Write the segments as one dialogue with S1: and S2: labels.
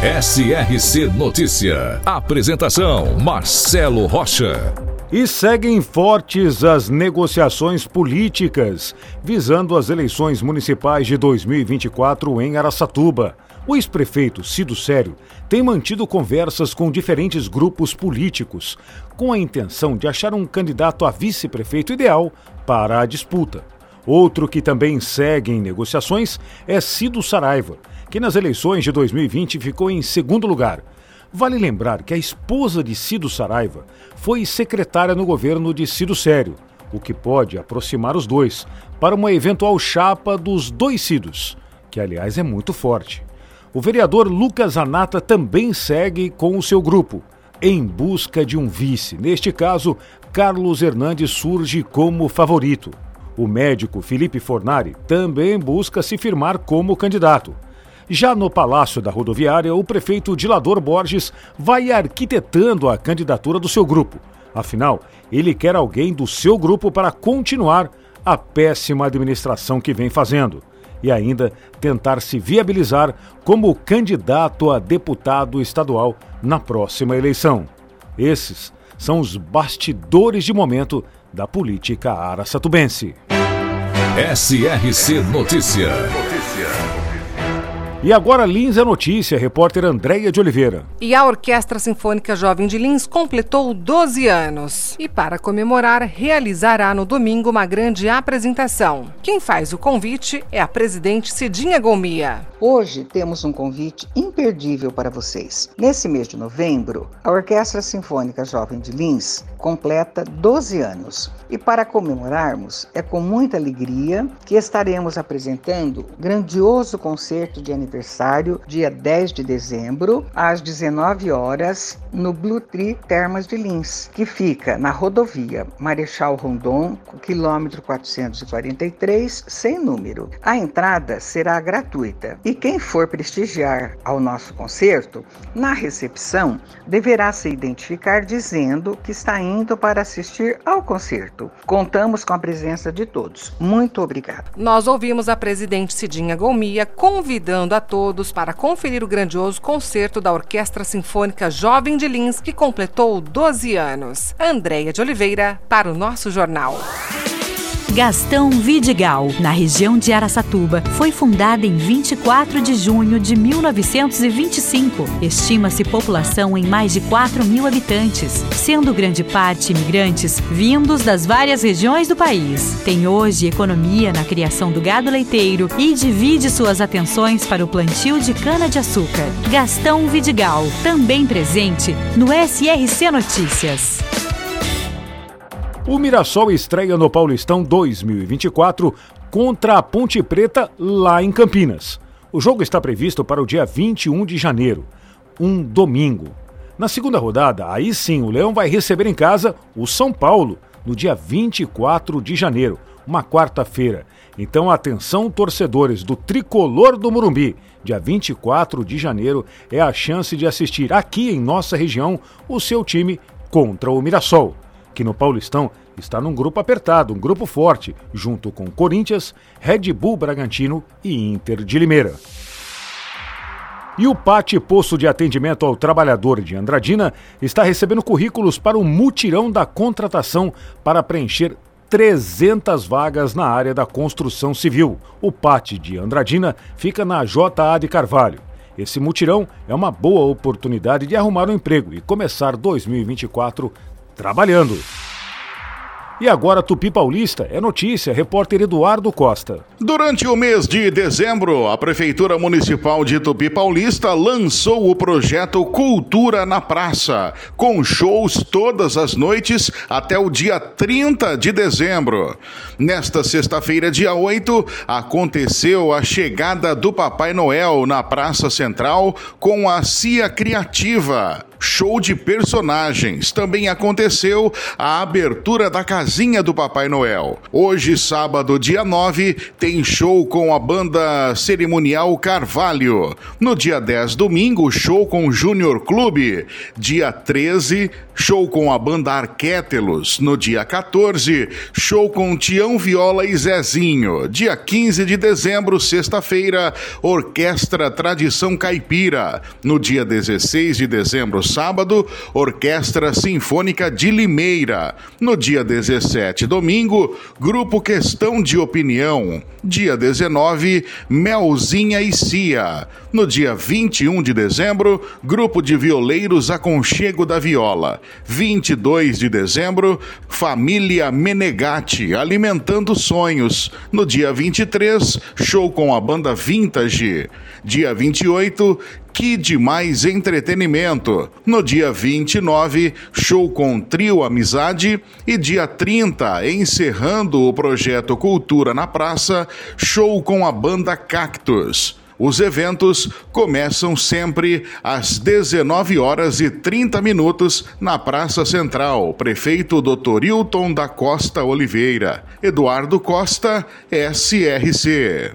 S1: SRC Notícia. Apresentação: Marcelo Rocha.
S2: E seguem fortes as negociações políticas visando as eleições municipais de 2024 em Araçatuba. O ex-prefeito Cido Sério tem mantido conversas com diferentes grupos políticos com a intenção de achar um candidato a vice-prefeito ideal para a disputa. Outro que também segue em negociações é Cido Saraiva, que nas eleições de 2020 ficou em segundo lugar. Vale lembrar que a esposa de Cido Saraiva foi secretária no governo de Cido Sério, o que pode aproximar os dois para uma eventual chapa dos dois Cidos, que aliás é muito forte. O vereador Lucas Anata também segue com o seu grupo, em busca de um vice. Neste caso, Carlos Hernandes surge como favorito. O médico Felipe Fornari também busca se firmar como candidato. Já no Palácio da Rodoviária, o prefeito Dilador Borges vai arquitetando a candidatura do seu grupo. Afinal, ele quer alguém do seu grupo para continuar a péssima administração que vem fazendo e ainda tentar se viabilizar como candidato a deputado estadual na próxima eleição. Esses são os bastidores de momento da política araçatubense.
S1: SRC Notícia.
S2: E agora Lins é notícia, repórter Andréia de Oliveira.
S3: E a Orquestra Sinfônica Jovem de Lins completou 12 anos. E para comemorar, realizará no domingo uma grande apresentação. Quem faz o convite é a presidente Cidinha Gomia.
S4: Hoje temos um convite imperdível para vocês. Nesse mês de novembro, a Orquestra Sinfônica Jovem de Lins completa 12 anos. E para comemorarmos, é com muita alegria que estaremos apresentando grandioso concerto de aniversário, dia 10 de dezembro, às 19 horas, no Blue Tree Termas de Lins, que fica na rodovia Marechal Rondon, quilômetro 443, sem número. A entrada será gratuita e quem for prestigiar ao nosso concerto, na recepção, deverá se identificar dizendo que está indo para assistir ao concerto. Contamos com a presença de todos. Muito obrigado.
S3: Nós ouvimos a presidente Cidinha Golmia convidando a todos para conferir o grandioso concerto da Orquestra Sinfônica Jovem de Lins, que completou 12 anos. Andréia de Oliveira, para o nosso jornal.
S5: Gastão Vidigal, na região de Araçatuba, foi fundada em 24 de junho de 1925. Estima-se população em mais de 4 mil habitantes, sendo grande parte imigrantes vindos das várias regiões do país. Tem hoje economia na criação do gado leiteiro e divide suas atenções para o plantio de cana-de-açúcar. Gastão Vidigal, também presente no SRC Notícias.
S2: O Mirassol estreia no Paulistão 2024 contra a Ponte Preta lá em Campinas. O jogo está previsto para o dia 21 de janeiro, um domingo. Na segunda rodada, aí sim o Leão vai receber em casa o São Paulo no dia 24 de janeiro, uma quarta-feira. Então atenção torcedores do Tricolor do Morumbi. Dia 24 de janeiro é a chance de assistir aqui em nossa região o seu time contra o Mirassol que no Paulistão está num grupo apertado, um grupo forte, junto com Corinthians, Red Bull Bragantino e Inter de Limeira. E o PAT Posto de Atendimento ao Trabalhador de Andradina está recebendo currículos para o mutirão da contratação para preencher 300 vagas na área da construção civil. O PAT de Andradina fica na JA de Carvalho. Esse mutirão é uma boa oportunidade de arrumar um emprego e começar 2024 trabalhando. E agora Tupi Paulista é notícia, repórter Eduardo Costa.
S6: Durante o mês de dezembro, a Prefeitura Municipal de Tupi Paulista lançou o projeto Cultura na Praça, com shows todas as noites até o dia 30 de dezembro. Nesta sexta-feira, dia 8, aconteceu a chegada do Papai Noel na Praça Central com a Cia Criativa show de personagens. Também aconteceu a abertura da casinha do Papai Noel. Hoje, sábado, dia 9, tem show com a banda cerimonial Carvalho. No dia 10, domingo, show com o Júnior Clube. Dia 13, show com a banda Arquételos. No dia 14, show com Tião Viola e Zezinho. Dia 15 de dezembro, sexta-feira, Orquestra Tradição Caipira. No dia 16 de dezembro, sábado, Orquestra Sinfônica de Limeira. No dia 17, domingo, Grupo Questão de Opinião. Dia 19, Melzinha e Cia. No dia 21 de dezembro, Grupo de Violeiros Aconchego da Viola. 22 de dezembro, Família Menegatti, Alimentando Sonhos. No dia 23, show com a banda Vintage. Dia 28, que demais entretenimento. No dia 29, show com Trio Amizade e dia 30, encerrando o projeto Cultura na Praça, show com a banda Cactus. Os eventos começam sempre às 19 horas e 30 minutos na Praça Central. Prefeito Dr. Hilton da Costa Oliveira. Eduardo Costa, SRC.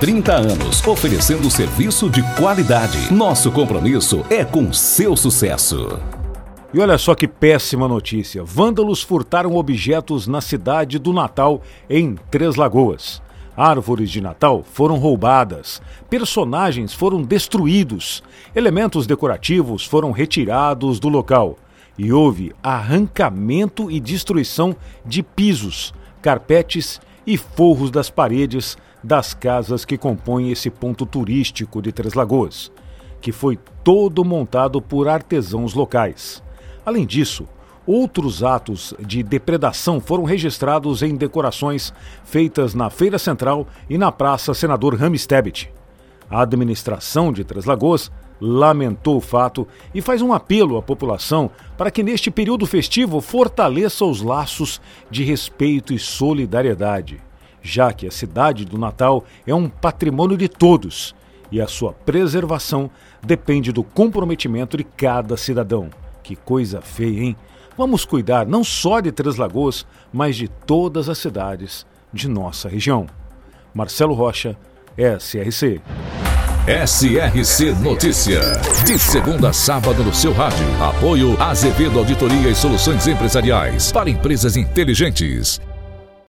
S1: 30 anos, oferecendo serviço de qualidade. Nosso compromisso é com seu sucesso.
S2: E olha só que péssima notícia: vândalos furtaram objetos na cidade do Natal, em Três Lagoas. Árvores de Natal foram roubadas, personagens foram destruídos, elementos decorativos foram retirados do local e houve arrancamento e destruição de pisos, carpetes e forros das paredes das casas que compõem esse ponto turístico de Três Lagoas, que foi todo montado por artesãos locais. Além disso, outros atos de depredação foram registrados em decorações feitas na Feira Central e na Praça Senador Rames Tebet. A administração de Três Lagoas lamentou o fato e faz um apelo à população para que neste período festivo fortaleça os laços de respeito e solidariedade já que a cidade do Natal é um patrimônio de todos e a sua preservação depende do comprometimento de cada cidadão. Que coisa feia, hein? Vamos cuidar não só de Três Lagoas, mas de todas as cidades de nossa região. Marcelo Rocha, SRC.
S1: SRC Notícia. De segunda a sábado no seu rádio. Apoio Azevedo Auditoria e Soluções Empresariais para empresas inteligentes.